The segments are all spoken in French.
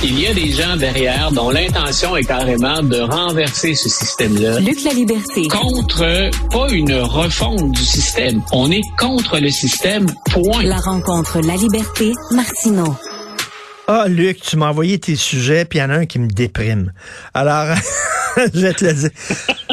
Il y a des gens derrière dont l'intention est carrément de renverser ce système-là. Luc la liberté. Contre, pas une refonte du système. On est contre le système, point. La rencontre La liberté, Martineau. Ah, Luc, tu m'as envoyé tes sujets, puis il y en a un qui me déprime. Alors, je vais te le dire.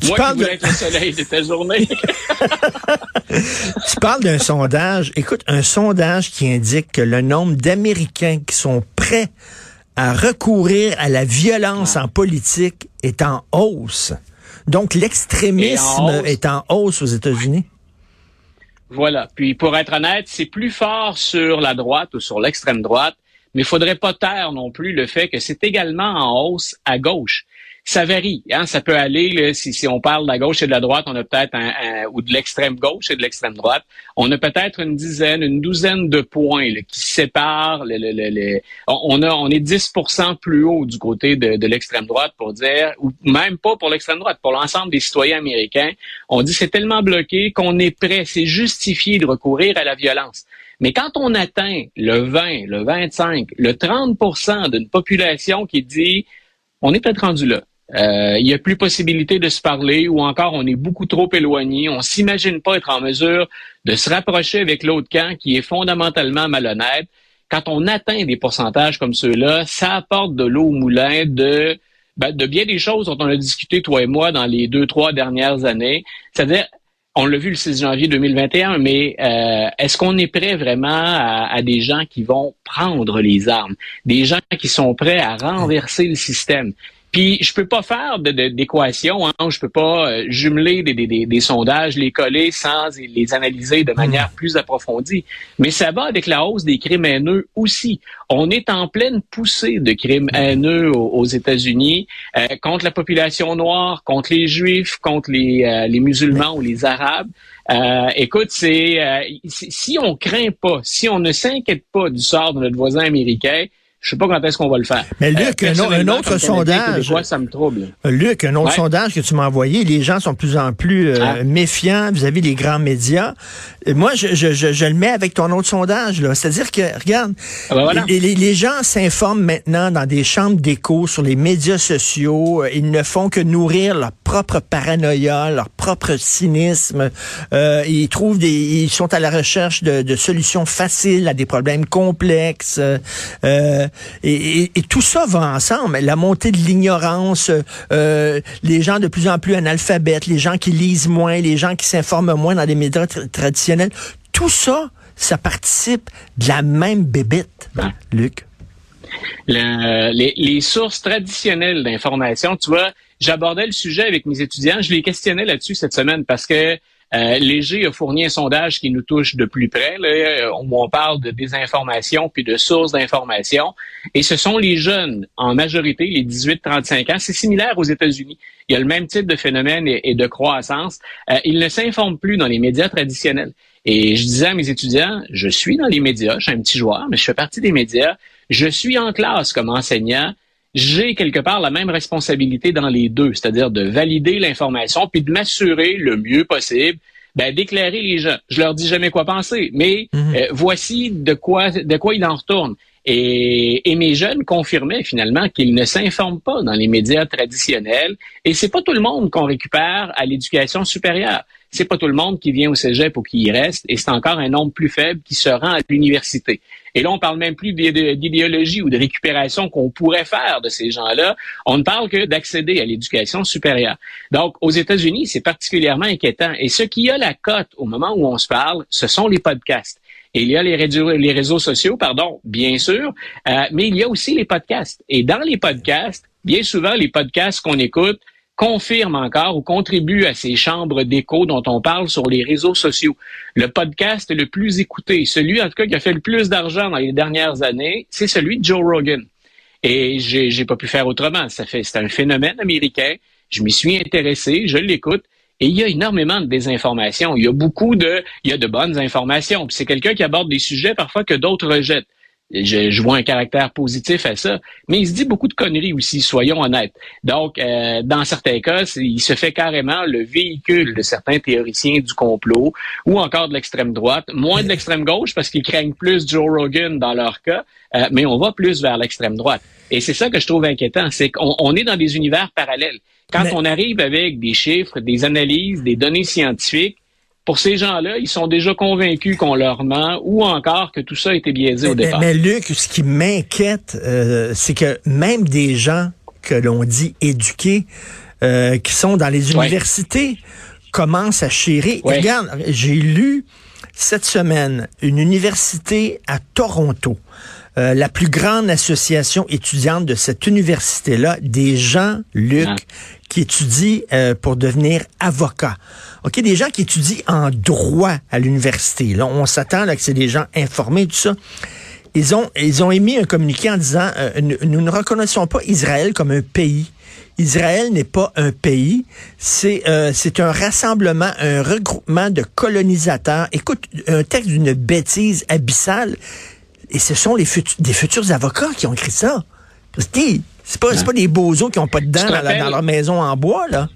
Tu Moi parles qui de... être le soleil de ta journée. tu parles d'un sondage. Écoute, un sondage qui indique que le nombre d'Américains qui sont à recourir à la violence en politique est en hausse. Donc, l'extrémisme est en hausse aux États-Unis. Voilà. Puis, pour être honnête, c'est plus fort sur la droite ou sur l'extrême droite, mais il faudrait pas taire non plus le fait que c'est également en hausse à gauche ça varie. Hein? Ça peut aller, si, si on parle de la gauche et de la droite, on a peut-être un, ou de l'extrême gauche et de l'extrême droite, on a peut-être une dizaine, une douzaine de points qui séparent. Le, on, a, on est 10% plus haut du côté de, de l'extrême droite pour dire, ou même pas pour l'extrême droite, pour l'ensemble des citoyens américains. On dit c'est tellement bloqué qu'on est prêt, c'est justifié de recourir à la violence. Mais quand on atteint le 20, le 25, le 30% d'une population qui dit on est peut-être rendu là. Euh, il n'y a plus possibilité de se parler ou encore on est beaucoup trop éloigné. On s'imagine pas être en mesure de se rapprocher avec l'autre camp qui est fondamentalement malhonnête. Quand on atteint des pourcentages comme ceux-là, ça apporte de l'eau au moulin de, ben, bien des choses dont on a discuté, toi et moi, dans les deux, trois dernières années. C'est-à-dire, on l'a vu le 6 janvier 2021, mais euh, est-ce qu'on est prêt vraiment à, des gens qui vont prendre les armes, des gens qui sont prêts à renverser le système? Puis je peux pas faire d'équation, de, hein, je peux pas euh, jumeler des, des, des, sondages, les coller sans les analyser de manière hmm. plus approfondie. Mais ça va avec la hausse des crimes haineux aussi. On est en pleine poussée de crimes hmm. haineux aux, États-Unis euh, contre la population noire, contre les Juifs, contre les, euh, les musulmans ou les Arabes. Euh, écoute, c'est si on craint pas, si on ne s'inquiète pas du sort de notre voisin américain, je sais pas quand est-ce qu'on va le faire. Mais Luc, euh, un, autre sondage. ça me trouble. Luc, un autre sondage que tu m'as envoyé, les gens sont de plus en plus euh, ah. méfiants vis-à-vis des grands médias. moi, je, je, je, le mets avec ton autre sondage. là. C'est-à-dire que, regarde, ah ben les, les, gens s'informent maintenant dans des chambres d'écho sur les médias sociaux. Ils ne font que nourrir leur propre paranoïa, leur propre cynisme. Euh, ils trouvent des, ils sont à la recherche de, de solutions faciles à des problèmes complexes. Euh, et, tout ça va ensemble. La montée de l'ignorance, euh, les gens de plus en plus analphabètes, les gens qui lisent moins, les gens qui s'informent moins dans les médias traditionnels, tout ça, ça participe de la même bébête, Luc. les, sources traditionnelles d'information, tu vois, j'abordais le sujet avec mes étudiants, je les questionnais là-dessus cette semaine parce que euh, Léger a fourni un sondage qui nous touche de plus près, on parle de désinformation puis de sources d'information. Et ce sont les jeunes, en majorité, les 18-35 ans. C'est similaire aux États-Unis. Il y a le même type de phénomène et, de croissance. Euh, ils ne s'informent plus dans les médias traditionnels. Et je disais à mes étudiants, je suis dans les médias, je suis un petit joueur, mais je fais partie des médias. Je suis en classe comme enseignant j'ai quelque part la même responsabilité dans les deux, c'est-à-dire de valider l'information puis de m'assurer le mieux possible ben, d'éclairer les gens. Je leur dis jamais quoi penser, mais mhm. euh, voici de quoi de quoi il en retourne. Et, et mes jeunes confirmaient finalement qu'ils ne s'informent pas dans les médias traditionnels. Et c'est pas tout le monde qu'on récupère à l'éducation supérieure. C'est pas tout le monde qui vient au cégep ou qui y reste. Et c'est encore un nombre plus faible qui se rend à l'université. Et là, on parle même plus d'idéologie ou de récupération qu'on pourrait faire de ces gens-là. On ne parle que d'accéder à l'éducation supérieure. Donc, aux États-Unis, c'est particulièrement inquiétant. Et ce qui a la cote au moment où on se parle, ce sont les podcasts. Il y a les réseaux, les réseaux sociaux, pardon, bien sûr, euh, mais il y a aussi les podcasts. Et dans les podcasts, bien souvent, les podcasts qu'on écoute, confirme encore ou contribue à ces chambres d'écho dont on parle sur les réseaux sociaux. Le podcast le plus écouté, celui en tout cas qui a fait le plus d'argent dans les dernières années, c'est celui de Joe Rogan. Et j'ai, j'ai pas pu faire autrement. Ça fait, c'est un phénomène américain. Je m'y suis intéressé, je l'écoute. Et il y a énormément de désinformation. Il y a beaucoup de, il y a de bonnes informations. Puis c'est quelqu'un qui aborde des sujets parfois que d'autres rejettent Je, vois un caractère positif à ça. Mais il se dit beaucoup de conneries aussi, soyons honnêtes. Donc, euh, dans certains cas, il se fait carrément le véhicule de certains théoriciens du complot ou encore de l'extrême droite, moins de l'extrême gauche parce qu'ils craignent plus Joe Rogan dans leur cas, euh, mais on va plus vers l'extrême droite. Et c'est ça que je trouve inquiétant, c'est qu'on est dans des univers parallèles. Quand on arrive avec des chiffres, des analyses, des données scientifiques, pour ces gens-là, ils sont déjà convaincus qu'on leur ment ou encore que tout ça a été biaisé au départ. Mais, Luc, ce qui m'inquiète, euh, c'est que même des gens que l'on dit éduqués, euh, qui sont dans les universités, commencent à chérir. Regarde, j'ai lu cette semaine une université à Toronto. Euh, la plus grande association étudiante de cette université-là, des gens, Luc, ah. Qui étudient pour devenir avocat. OK, des gens qui étudient en droit à l'université. Là, on s'attend là que c'est des gens informés, tout ça. Ils ont, ils ont émis un communiqué en disant euh, nous ne reconnaissons pas Israël comme un pays. Israël n'est pas un pays, c'est euh, c'est un rassemblement, un regroupement de colonisateurs. Écoute, un texte d'une bêtise abyssale. Et ce sont les des futurs avocats qui ont écrit ça. C'est pas, pas des bozos qui ont pas de dents dans, dans, leur maison en bois, là.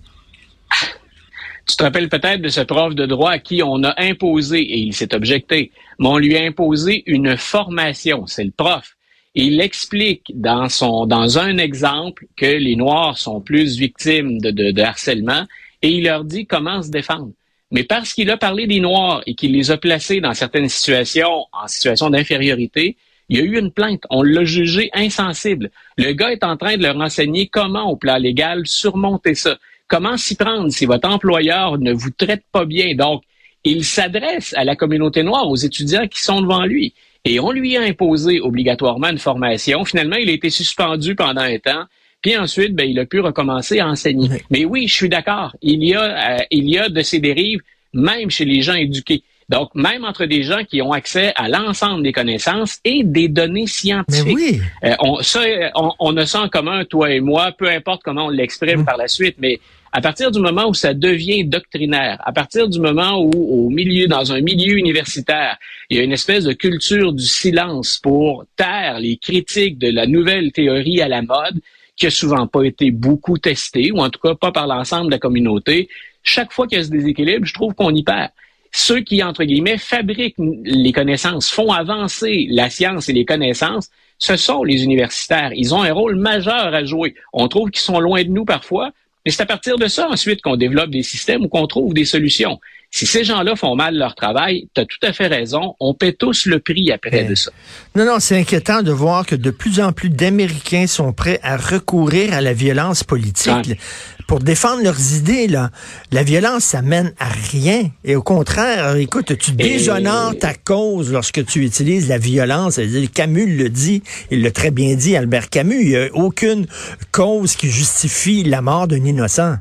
Tu te rappelles peut-être de ce prof de droit à qui on a imposé, et il s'est objecté, mais on lui a imposé une formation, c'est le prof. Et il explique dans son dans un exemple que les Noirs sont plus victimes de, de, de harcèlement et il leur dit comment se défendre. Mais parce qu'il a parlé des Noirs et qu'il les a placés dans certaines situations en situation d'infériorité, il y a eu une plainte. On l'a jugé insensible. Le gars est en train de leur enseigner comment, au plan légal, surmonter ça. Comment s'y prendre si votre employeur ne vous traite pas bien? Donc, il s'adresse à la communauté noire, aux étudiants qui sont devant lui. Et on lui a imposé obligatoirement une formation. Finalement, il a été suspendu pendant un temps. Puis ensuite, ben, il a pu recommencer à enseigner. Mais oui, je suis d'accord. Il y a, euh, il y a de ces dérives, même chez les gens éduqués. Donc, même entre des gens qui ont accès à l'ensemble des connaissances et des données scientifiques. oui. Euh, on, ça, on, on, a ça en commun, toi et moi, peu importe comment on l'exprime mm. par la suite, mais à partir du moment où ça devient doctrinaire, à partir du moment où, au milieu, dans un milieu universitaire, il y a une espèce de culture du silence pour taire les critiques de la nouvelle théorie à la mode, qui a souvent pas été beaucoup testée, ou en tout cas pas par l'ensemble de la communauté, chaque fois qu'il y a ce déséquilibre, je trouve qu'on y perd ceux qui, entre guillemets, fabriquent les connaissances, font avancer la science et les connaissances, ce sont les universitaires. Ils ont un rôle majeur à jouer. On trouve qu'ils sont loin de nous parfois, mais c'est à partir de ça ensuite qu'on développe des systèmes ou qu'on trouve des solutions. Si ces gens-là font mal leur travail, tu as tout à fait raison, on paie tous le prix après de ça. Non, non, c'est inquiétant de voir que de plus en plus d'Américains sont prêts à recourir à la violence politique pour défendre leurs idées. Là. La violence, ça mène à rien. Et au contraire, écoute, tu déshonores ta cause lorsque tu utilises la violence. Camus le dit, il l'a très bien dit, Albert Camus, il n'y a aucune cause qui justifie la mort d'un innocent.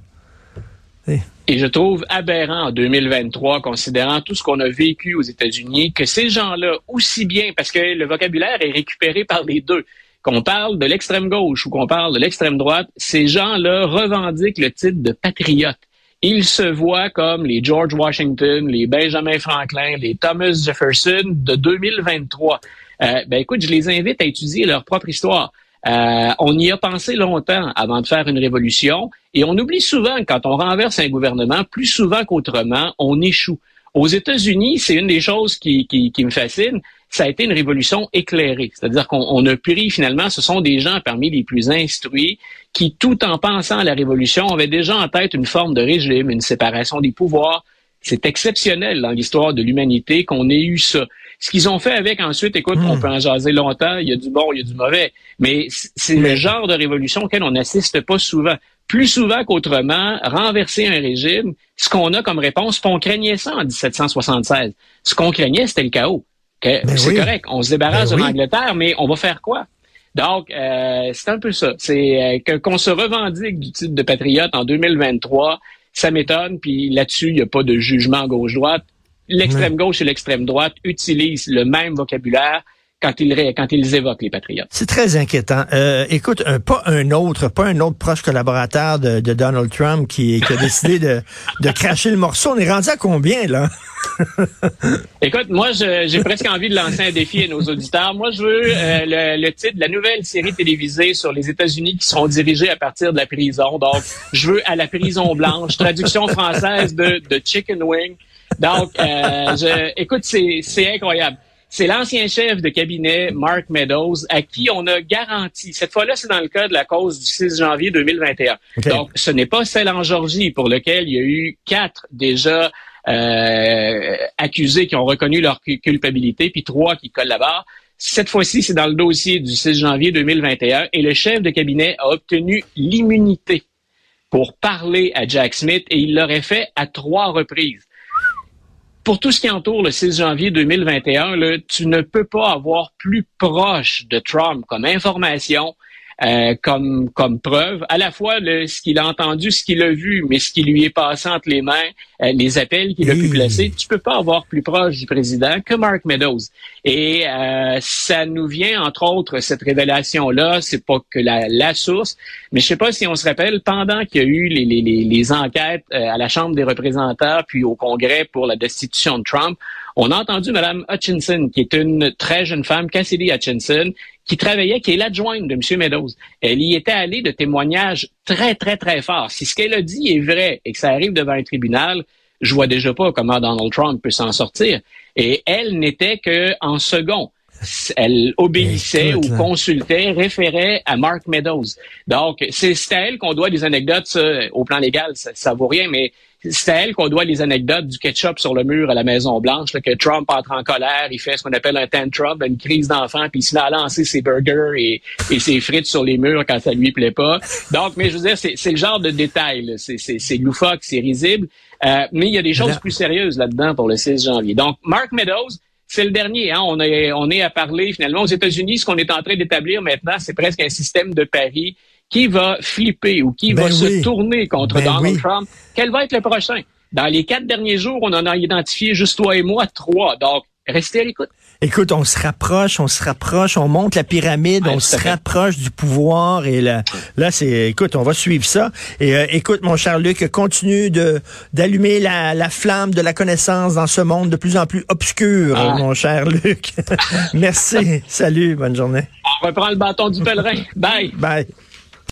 Et je trouve aberrant en 2023, considérant tout ce qu'on a vécu aux États-Unis, que ces gens-là, aussi bien, parce que le vocabulaire est récupéré par les deux, qu'on parle de l'extrême gauche ou qu'on parle de l'extrême droite, ces gens-là revendiquent le titre de patriote. Ils se voient comme les George Washington, les Benjamin Franklin, les Thomas Jefferson de 2023. Euh, ben écoute, je les invite à étudier leur propre histoire. Euh, on y a pensé longtemps avant de faire une révolution et on oublie souvent quand on renverse un gouvernement, plus souvent qu'autrement, on échoue. Aux États-Unis, c'est une des choses qui, qui, me fascine, ça a été une révolution éclairée. C'est-à-dire qu'on a pris finalement, ce sont des gens parmi les plus instruits qui, tout en pensant à la révolution, avaient déjà en tête une forme de régime, une séparation des pouvoirs. C'est exceptionnel dans l'histoire de l'humanité qu'on ait eu ça. Ce qu'ils ont fait avec ensuite, écoute, on hmm. peut en jaser longtemps, il y a du bon, il y a du mauvais, mais c'est le genre de révolution auquel on n'assiste pas souvent. Plus souvent qu'autrement, renverser un régime, ce qu'on a comme réponse, on craignait ça en 1776. Ce qu'on craignait, c'était le chaos. Ben c'est correct, on se débarrasse ben de l'Angleterre, mais on va faire quoi? Donc, euh, c'est un peu ça. C'est euh, qu'on se revendique du titre de patriote en 2023, ça m'étonne. Puis là-dessus, il n'y a pas de jugement gauche-droite l'extrême gauche et l'extrême droite utilisent le même vocabulaire quand ils, quand ils évoquent les Patriotes. C'est très inquiétant. Euh, écoute, pas un autre, pas un autre proche collaborateur de, Donald Trump qui, a décidé de, de cracher le morceau. On est rendu à combien, là? Écoute, moi, j'ai presque envie de lancer un défi à nos auditeurs. Moi, je veux euh, le, titre de la nouvelle série télévisée sur les États-Unis qui seront dirigés à partir de la prison. Donc, je veux à la prison blanche, traduction française de, de Chicken Wing. Donc, euh, je, écoute, c'est incroyable. C'est l'ancien chef de cabinet, Mark Meadows, à qui on a garanti, cette fois-là, c'est dans le cas de la cause du 6 janvier 2021. Donc, ce n'est pas celle en Georgie pour lequel il y a eu quatre déjà euh, accusés qui ont reconnu leur culpabilité, puis trois qui collaborent. Cette fois-ci, c'est dans le dossier du 6 janvier 2021 et le chef de cabinet a obtenu l'immunité pour parler à Jack Smith et il l'aurait fait à trois reprises pour tout ce qui entoure le 6 janvier 2021, là, tu ne peux pas avoir plus proche de Trump comme information euh, comme comme preuve à la fois le, ce qu'il a entendu, ce qu'il a vu, mais ce qui lui est passé entre les mains, euh, les appels qu'il a pu placer. Tu peux pas avoir plus proche du président que Mark Meadows. Et euh, ça nous vient entre autres cette révélation là, c'est pas que la, la source, mais je sais pas si on se rappelle pendant qu'il y a eu les, les, les enquêtes à la Chambre des représentants puis au Congrès pour la destitution de Trump. On a entendu Mme Hutchinson, qui est une très jeune femme, Cassidy Hutchinson, qui travaillait, qui est l'adjointe de M. Meadows. Elle y était allée de témoignages très, très, très forts. Si ce qu'elle a dit est vrai et que ça arrive devant un tribunal, je vois déjà pas comment Donald Trump peut s'en sortir. Et elle n'était qu'en second. Elle obéissait ou consultait, référait à Mark Meadows. Donc, c'est à elle qu'on doit des anecdotes. au plan légal, ça, ça vaut rien, mais c'est à elle qu'on doit les anecdotes du ketchup sur le mur à la Maison Blanche, que Trump entre en colère, il fait ce qu'on appelle un tantrum, une crise d'enfant, puis il se met à lancer ses burgers et, ses frites sur les murs quand ça lui plaît pas. Donc, mais je veux dire, c'est le genre de détail, c'est loufoque, c'est risible, euh, mais il y a des choses plus sérieuses là-dedans pour le 6 janvier. Donc, Mark Meadows, c'est le dernier. Hein? On, est, on est à parler finalement aux États-Unis. Ce qu'on est en train d'établir maintenant, c'est presque un système de paris qui va flipper ou qui va ben se tourner contre ben Donald Trump, quel va être le prochain? Dans les quatre derniers jours, on en a identifié juste toi et moi trois. Donc, restez à l'écoute. Écoute, on se rapproche, on se rapproche, on monte la pyramide, on se rapproche du pouvoir et là, là c'est, écoute, on va suivre ça. Et euh, écoute, mon cher Luc, continue de d'allumer la, la, flamme de la connaissance dans ce monde de plus en plus obscur, ah. mon cher Luc. Merci. Salut, bonne journée. On reprend le bâton du pèlerin. Bye. Bye.